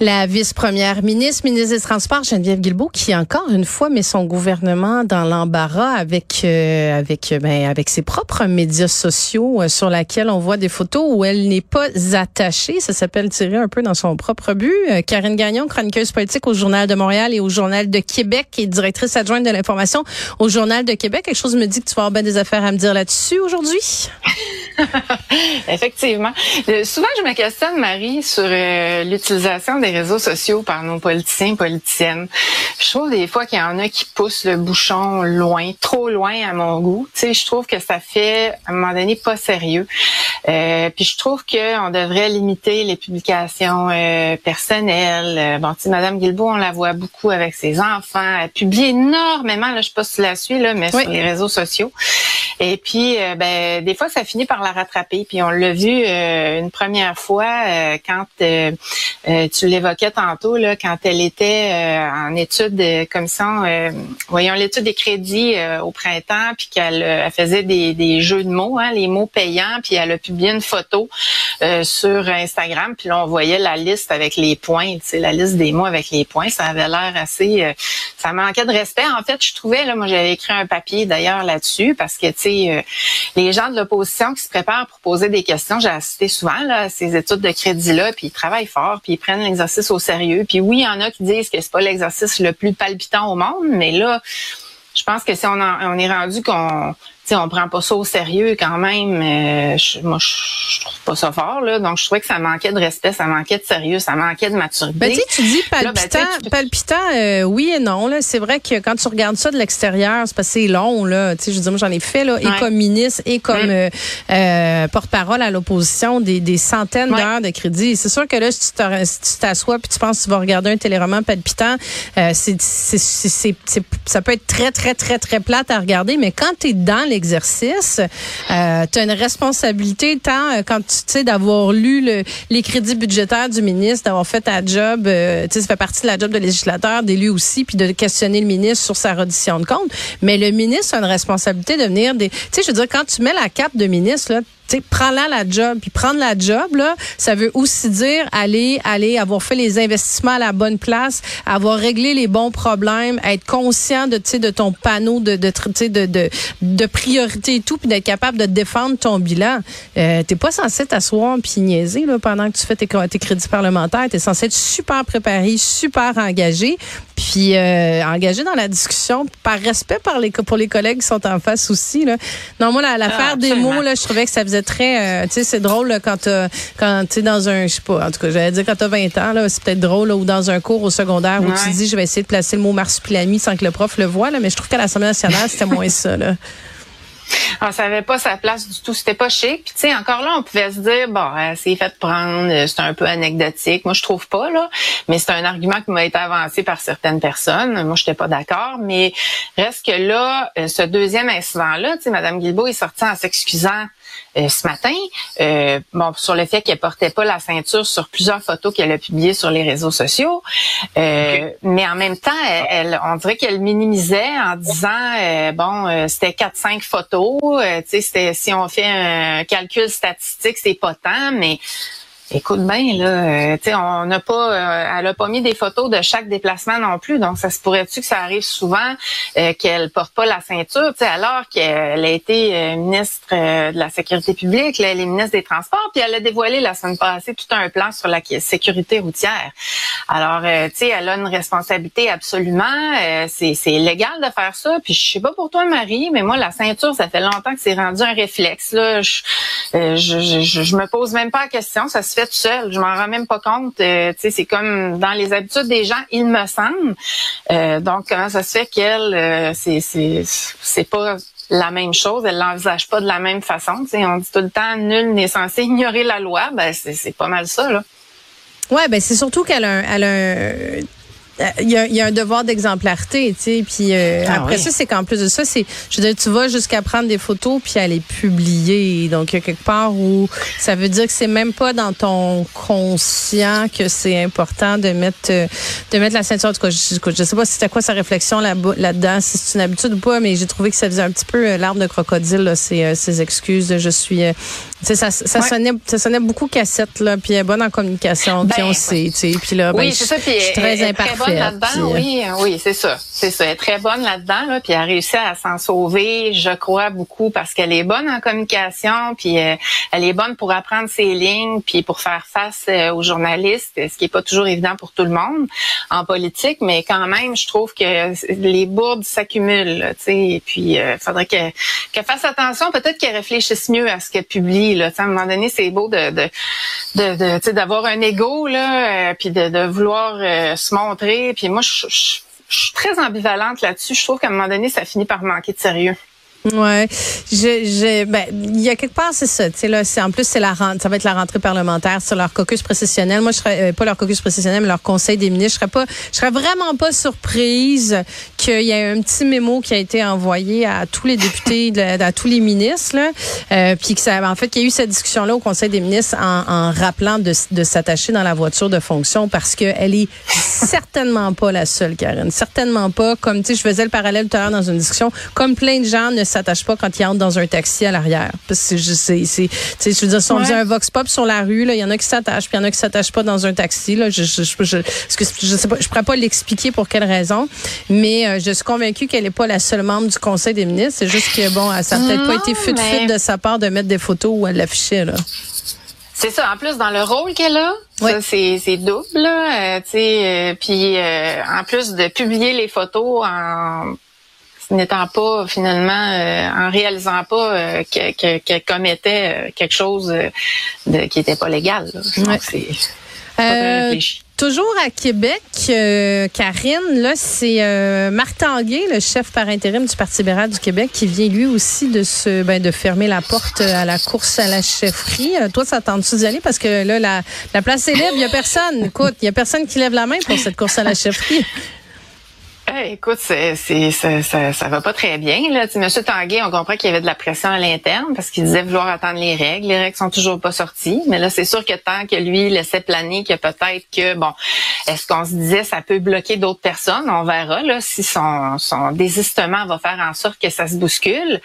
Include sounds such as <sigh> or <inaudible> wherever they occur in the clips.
La vice-première ministre, ministre des Transports, Geneviève Guilbeault, qui encore une fois met son gouvernement dans l'embarras avec euh, avec ben, avec ses propres médias sociaux euh, sur laquelle on voit des photos où elle n'est pas attachée. Ça s'appelle tirer un peu dans son propre but. Euh, Karine Gagnon, chroniqueuse politique au Journal de Montréal et au Journal de Québec, et directrice adjointe de l'information au Journal de Québec. Quelque chose me dit que tu vas avoir bien des affaires à me dire là-dessus aujourd'hui. <laughs> Effectivement. souvent, je me questionne, Marie, sur l'utilisation des réseaux sociaux par nos politiciens, politiciennes. Je trouve des fois qu'il y en a qui poussent le bouchon loin, trop loin à mon goût. Tu sais, je trouve que ça fait à un moment donné pas sérieux. Euh, puis je trouve qu'on devrait limiter les publications euh, personnelles. Euh, bon, tu sais, Madame Guilbeault, on la voit beaucoup avec ses enfants. Elle publie énormément, là, je sais pas si tu la suis, là, mais sur les réseaux sociaux. Et puis, euh, ben, des fois, ça finit par la rattraper. Puis on l'a vu euh, une première fois quand tu l'évoquais tantôt, là, quand elle était en étude de commission, voyons l'étude des crédits au printemps, puis qu'elle elle faisait des, des jeux de mots, hein, les mots payants, puis elle a publié une photo sur Instagram, puis là on voyait la liste avec les points, tu la liste des mots avec les points. Ça avait l'air assez, ça manquait de respect. En fait, je trouvais là, moi j'avais écrit un papier d'ailleurs là-dessus parce que euh, les gens de l'opposition qui se préparent pour poser des questions, j'ai assisté souvent là, à ces études de crédit-là, puis ils travaillent fort, puis ils prennent l'exercice au sérieux. Puis oui, il y en a qui disent que c'est pas l'exercice le plus palpitant au monde, mais là, je pense que si on, on est rendu qu'on sais, on prend pas ça au sérieux quand même. Euh, moi, je, trouve pas ça fort là. Donc, je trouvais que ça manquait de respect, ça manquait de sérieux, ça manquait de maturité. Ben, tu dis ben, palpitant, palpitant, euh, oui et non. Là, c'est vrai que quand tu regardes ça de l'extérieur, c'est parce que c'est long là. Tu sais, je veux dire, moi, j'en ai fait là, et comme ministre et comme euh, euh, porte-parole à l'opposition, des, des centaines d'heures de crédit. C'est sûr que là, si tu t'assois puis tu penses que tu vas regarder un téléroman palpitant, c'est, c'est, c'est, ça peut être très, très, très, très plate à regarder. Mais quand tu es dans exercice. Euh, tu as une responsabilité tant euh, quand tu sais d'avoir lu le, les crédits budgétaires du ministre, d'avoir fait ta job, euh, tu sais ça fait partie de la job de législateur, d'élu aussi, puis de questionner le ministre sur sa reddition de compte. Mais le ministre a une responsabilité de venir des, tu sais je veux dire quand tu mets la cape de ministre là, tu sais, prends-la la job. Puis prendre la job, là, ça veut aussi dire aller, aller, avoir fait les investissements à la bonne place, avoir réglé les bons problèmes, être conscient de, tu sais, de ton panneau de, de, de, de, de priorité et tout, puis d'être capable de défendre ton bilan. Euh, t'es pas censé t'asseoir puis niaiser, là, pendant que tu fais tes, tes crédits parlementaires. T'es censé être super préparé, super engagé, puis euh, engagé dans la discussion par respect par les, pour les collègues qui sont en face aussi, là. Non, moi, l'affaire ah, des mots, là, je trouvais que ça faisait très, euh, tu sais, c'est drôle quand quand tu es dans un, je sais pas, en tout cas, j'allais dire quand tu as 20 ans, là, c'est peut-être drôle, ou dans un cours au secondaire où tu dis, je vais essayer de placer le mot marsupilami sans que le prof le voit, là, mais je trouve qu'à l'Assemblée nationale, c'était moins ça, là. Ah, ça avait pas sa place du tout. C'était pas chic. Puis tu encore là, on pouvait se dire bon, c'est fait prendre, euh, c'est un peu anecdotique. Moi, je trouve pas là, mais c'est un argument qui m'a été avancé par certaines personnes. Moi, j'étais pas d'accord, mais reste que là, euh, ce deuxième incident-là, tu sais, Madame Guilbeault est sortie en s'excusant euh, ce matin, euh, bon, sur le fait qu'elle portait pas la ceinture sur plusieurs photos qu'elle a publiées sur les réseaux sociaux. Euh, mais en même temps, elle, on dirait qu'elle minimisait en disant, bon, c'était quatre cinq photos. tu sais, si on fait un calcul statistique, c'est pas tant, mais Écoute bien, là, euh, on n'a pas, euh, elle a pas mis des photos de chaque déplacement non plus, donc ça se pourrait-tu que ça arrive souvent euh, qu'elle porte pas la ceinture, alors qu'elle a été euh, ministre de la sécurité publique, là, elle est ministre des Transports, puis elle a dévoilé la semaine passée tout un plan sur la sécurité routière. Alors, tu sais, elle a une responsabilité absolument, c'est, c'est légal de faire ça. Puis je sais pas pour toi, Marie, mais moi la ceinture, ça fait longtemps que c'est rendu un réflexe. Là, je, je, je, je me pose même pas la question, ça se fait Je m'en rends même pas compte. Euh, c'est comme dans les habitudes des gens, il me semble. Euh, donc, comment ça se fait qu'elle, euh, c'est pas la même chose, elle l'envisage pas de la même façon. on dit tout le temps, nul n'est censé ignorer la loi. Ben, c'est pas mal ça, là. Ouais, ben c'est surtout qu'elle a, a il y, a, y, a, un devoir d'exemplarité, tu sais. Puis euh, ah après ça, c'est qu'en plus de ça, c'est, je veux dire, tu vas jusqu'à prendre des photos puis à les publier. Donc il y a quelque part où ça veut dire que c'est même pas dans ton conscient que c'est important de mettre de mettre la ceinture. En tout cas, je, je sais pas si c'était quoi sa réflexion là, là-dedans, si c'est une habitude ou pas, mais j'ai trouvé que ça faisait un petit peu l'arbre de crocodile, là, ces, ces excuses. De, je suis, ça, ça sonnait, ça sonnait beaucoup cassette là, puis elle est bonne en communication, puis on ben, sait, tu sais. Puis là, ben, je, suis très imparfaite là-dedans, euh, oui, oui, c'est ça, c'est ça. Elle est très bonne là-dedans, là, puis elle a réussi à s'en sauver, je crois beaucoup, parce qu'elle est bonne en communication, puis euh, elle est bonne pour apprendre ses lignes, puis pour faire face euh, aux journalistes, ce qui est pas toujours évident pour tout le monde en politique, mais quand même, je trouve que les bourdes s'accumulent, tu sais, et puis il faudrait qu'elle fasse attention, peut-être qu'elle réfléchisse mieux à ce qu'elle publie, là. à un moment donné, c'est beau de, de, de, d'avoir un ego là, puis de, vouloir se montrer puis moi, je, suis très ambivalente là-dessus. Je trouve qu'à un moment donné, ça finit par manquer de sérieux. Ouais, j'ai, ben, il y a quelque part c'est ça. Tu sais là, c'est en plus c'est la ça va être la rentrée parlementaire sur leur caucus précessionnel. Moi, je serais euh, pas leur caucus précessionnel, mais leur conseil des ministres. Je serais pas, je serais vraiment pas surprise qu'il y ait un petit mémo qui a été envoyé à tous les députés, à tous les ministres, là, euh, puis que ça, en fait, qu'il y a eu cette discussion là au conseil des ministres en, en rappelant de, de s'attacher dans la voiture de fonction parce que elle est certainement pas la seule, Karen. Certainement pas. Comme tu sais, je faisais le parallèle tout à l'heure dans une discussion, comme plein de gens ne s'attache pas quand ils entrent dans un taxi à l'arrière. Parce que c'est, c'est, tu je veux dire, si on faisait un vox pop sur la rue, là, il y en a qui s'attachent, puis il y en a qui s'attachent pas dans un taxi. Là, je, je, je, je, je sais pas, je pourrais pas l'expliquer pour quelle raison, mais euh, je suis convaincue qu'elle est pas la seule membre du Conseil des ministres. C'est juste que bon, ça n'a peut-être pas été fut mais... de sa part de mettre des photos où elle l'affichait là. C'est ça. En plus, dans le rôle qu'elle a, c'est, c'est double. Là, euh, euh, puis euh, en plus de publier les photos en n'étant pas finalement euh, en réalisant pas euh, qu'elle commettait euh, quelque chose de, qui n'était pas légal. Toujours à Québec, Karine, là, c'est Marc Tanguay, le chef par intérim du Parti libéral du Québec, qui vient lui aussi de se, ben, de fermer la porte à la course à la chefferie. toi, ça tente-tu d'y aller? Parce que là, la, la place est libre, il n'y a personne. Écoute, il n'y a personne qui lève la main pour cette course à la chefferie. Écoute, c'est, ça, ça, va pas très bien. Là. Monsieur Tanguay, on comprend qu'il y avait de la pression à l'interne parce qu'il disait vouloir attendre les règles. Les règles sont toujours pas sorties. Mais là, c'est sûr que tant que lui laissait planer que peut-être que, bon, est-ce qu'on se disait ça peut bloquer d'autres personnes? On verra si son, son désistement va faire en sorte que ça se bouscule.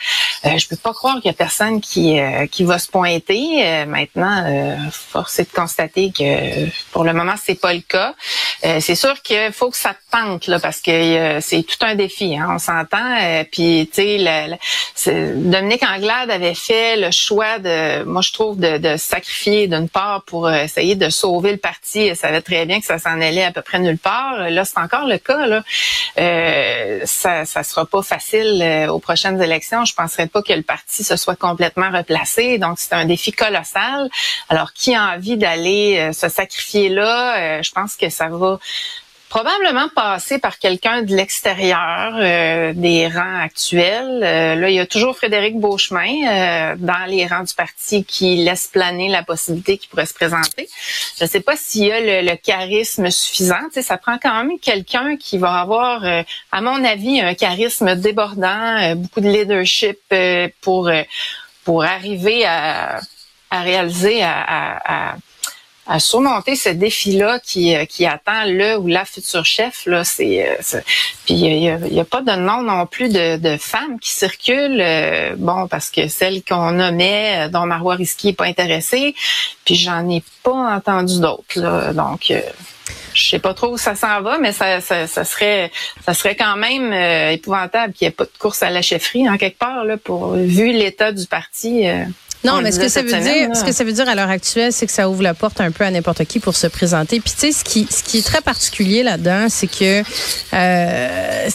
Euh, je peux pas croire qu'il y a personne qui, euh, qui va se pointer. Euh, maintenant, euh, force est de constater que pour le moment, c'est pas le cas. Euh, c'est sûr qu'il faut que ça tente là, parce que euh, c'est tout un défi, hein, on s'entend. Euh, puis, tu sais, Dominique Anglade avait fait le choix de, moi je trouve, de, de sacrifier d'une part pour essayer de sauver le parti. Elle savait très bien que ça s'en allait à peu près nulle part. Là, c'est encore le cas. Là. Euh, ça, ça sera pas facile aux prochaines élections. Je penserais pas que le parti se soit complètement replacé. Donc, c'est un défi colossal. Alors, qui a envie d'aller se sacrifier là? je pense que ça va probablement passer par quelqu'un de l'extérieur euh, des rangs actuels. Euh, là, il y a toujours Frédéric Beauchemin euh, dans les rangs du parti qui laisse planer la possibilité qu'il pourrait se présenter. Je ne sais pas s'il y a le, charisme suffisant. Tu ça prend quand même quelqu'un qui va avoir, à mon avis, un charisme débordant, beaucoup de leadership pour pour arriver à, à réaliser, à, à à surmonter ce défi-là qui, euh, qui attend le ou la future chef. Là, c'est, euh, puis il n'y a, pas de nom non plus de, de femmes qui circulent. Euh, bon, parce que celle qu'on nommait, dont Marois Risky n'est pas intéressée, puis j'en ai pas entendu d'autres. Donc je sais pas trop où ça s'en va, mais ça, ça, ça, serait ça serait quand même épouvantable qu'il n'y ait pas de course à la chefferie en quelque part là, pour vu l'état du parti. Non, mais ce que ça veut dire, ce que ça veut dire à l'heure actuelle, c'est que ça ouvre la porte un peu à n'importe qui pour se présenter. Puis tu sais, ce qui, ce qui est très particulier là-dedans, c'est que euh,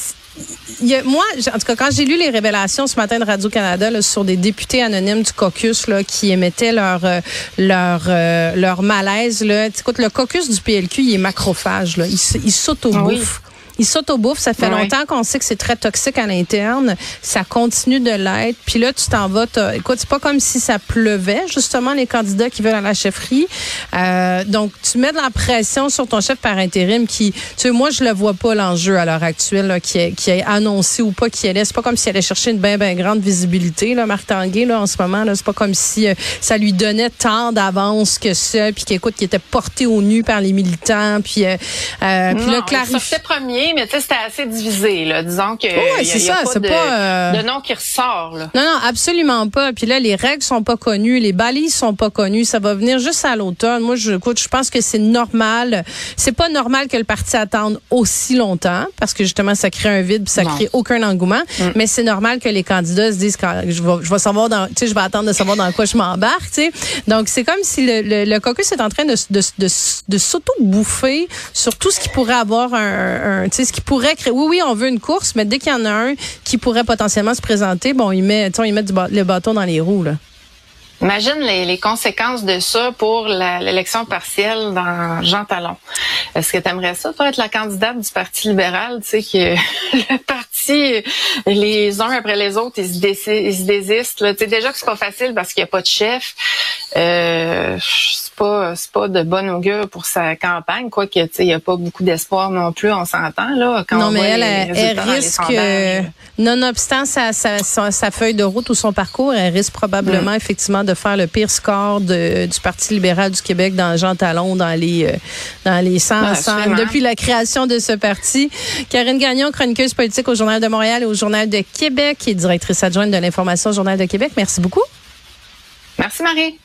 il moi, en tout cas, quand j'ai lu les révélations ce matin de Radio-Canada sur des députés anonymes du caucus là, qui émettaient leur euh, leur euh, leur malaise, là, écoute, le caucus du PLQ, il est macrophage, là, il, il s'auto-bouffe. Ils s'auto-bouffent. Ça fait longtemps qu'on sait que c'est très toxique à l'interne. Ça continue de l'être. Puis là, tu t'en vas. Écoute, c'est pas comme si ça pleuvait, justement, les candidats qui veulent à la chefferie. Euh, donc, tu mets de la pression sur ton chef par intérim qui, tu sais, moi, je le vois pas l'enjeu à l'heure actuelle, là, qui, est, qui est annoncé ou pas qui allait. C'est pas comme s'il allait chercher une bien, bien grande visibilité, là, Marc Tanguay, là, en ce moment. Là, c'est pas comme si euh, ça lui donnait tant d'avance que ça, puis qu'écoute, qui était porté au nu par les militants, puis, euh, euh puis là, clarifier. premier, mais tu sais, c'était assez divisé, là. Disons que. Oui, c'est ça, c'est pas. de nom qui ressort, là. Non, non, absolument pas. Puis là, les règles sont pas connues, les balises sont pas connues. Ça va venir juste à l'automne. Moi, je, écoute, je pense que c'est normal. C'est pas normal que le parti attende aussi longtemps, parce que justement, ça crée un vide, puis ça crée aucun engouement. Mm. Mais c'est normal que les candidats se disent quand je vais, je vais savoir dans, tu sais, je vais attendre de savoir dans quoi je m'embarque, tu sais. Donc c'est comme si le, le, le, caucus est en train de, de, de, de s'auto-bouffer sur tout ce qui pourrait avoir un, un ce qui pourrait créer. Oui, oui, on veut une course, mais dès qu'il y en a un qui pourrait potentiellement se présenter, bon, il met, il met le bâton dans les roues là. Imagine les, les, conséquences de ça pour l'élection partielle dans Jean Talon. Est-ce que tu aimerais ça, toi, être la candidate du Parti libéral? Tu sais que <laughs> le parti, les uns après les autres, ils se, désistent. Tu sais, déjà que c'est pas facile parce qu'il n'y a pas de chef. Euh, c'est pas c'est pas de bonne augure pour sa campagne, quoi que tu sais, il n'y a pas beaucoup d'espoir non plus, on s'entend là. Quand non, mais elle, elle risque, euh, nonobstant sa, sa, sa, feuille de route ou son parcours, elle risque probablement mm. effectivement de faire le pire score de, du Parti libéral du Québec dans Jean Talon dans les euh, dans les 100, depuis la création de ce parti. Karine Gagnon, chroniqueuse politique au Journal de Montréal et au Journal de Québec et directrice adjointe de l'information au Journal de Québec. Merci beaucoup. Merci Marie.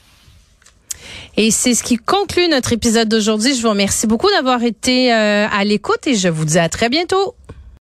Et c'est ce qui conclut notre épisode d'aujourd'hui. Je vous remercie beaucoup d'avoir été euh, à l'écoute et je vous dis à très bientôt.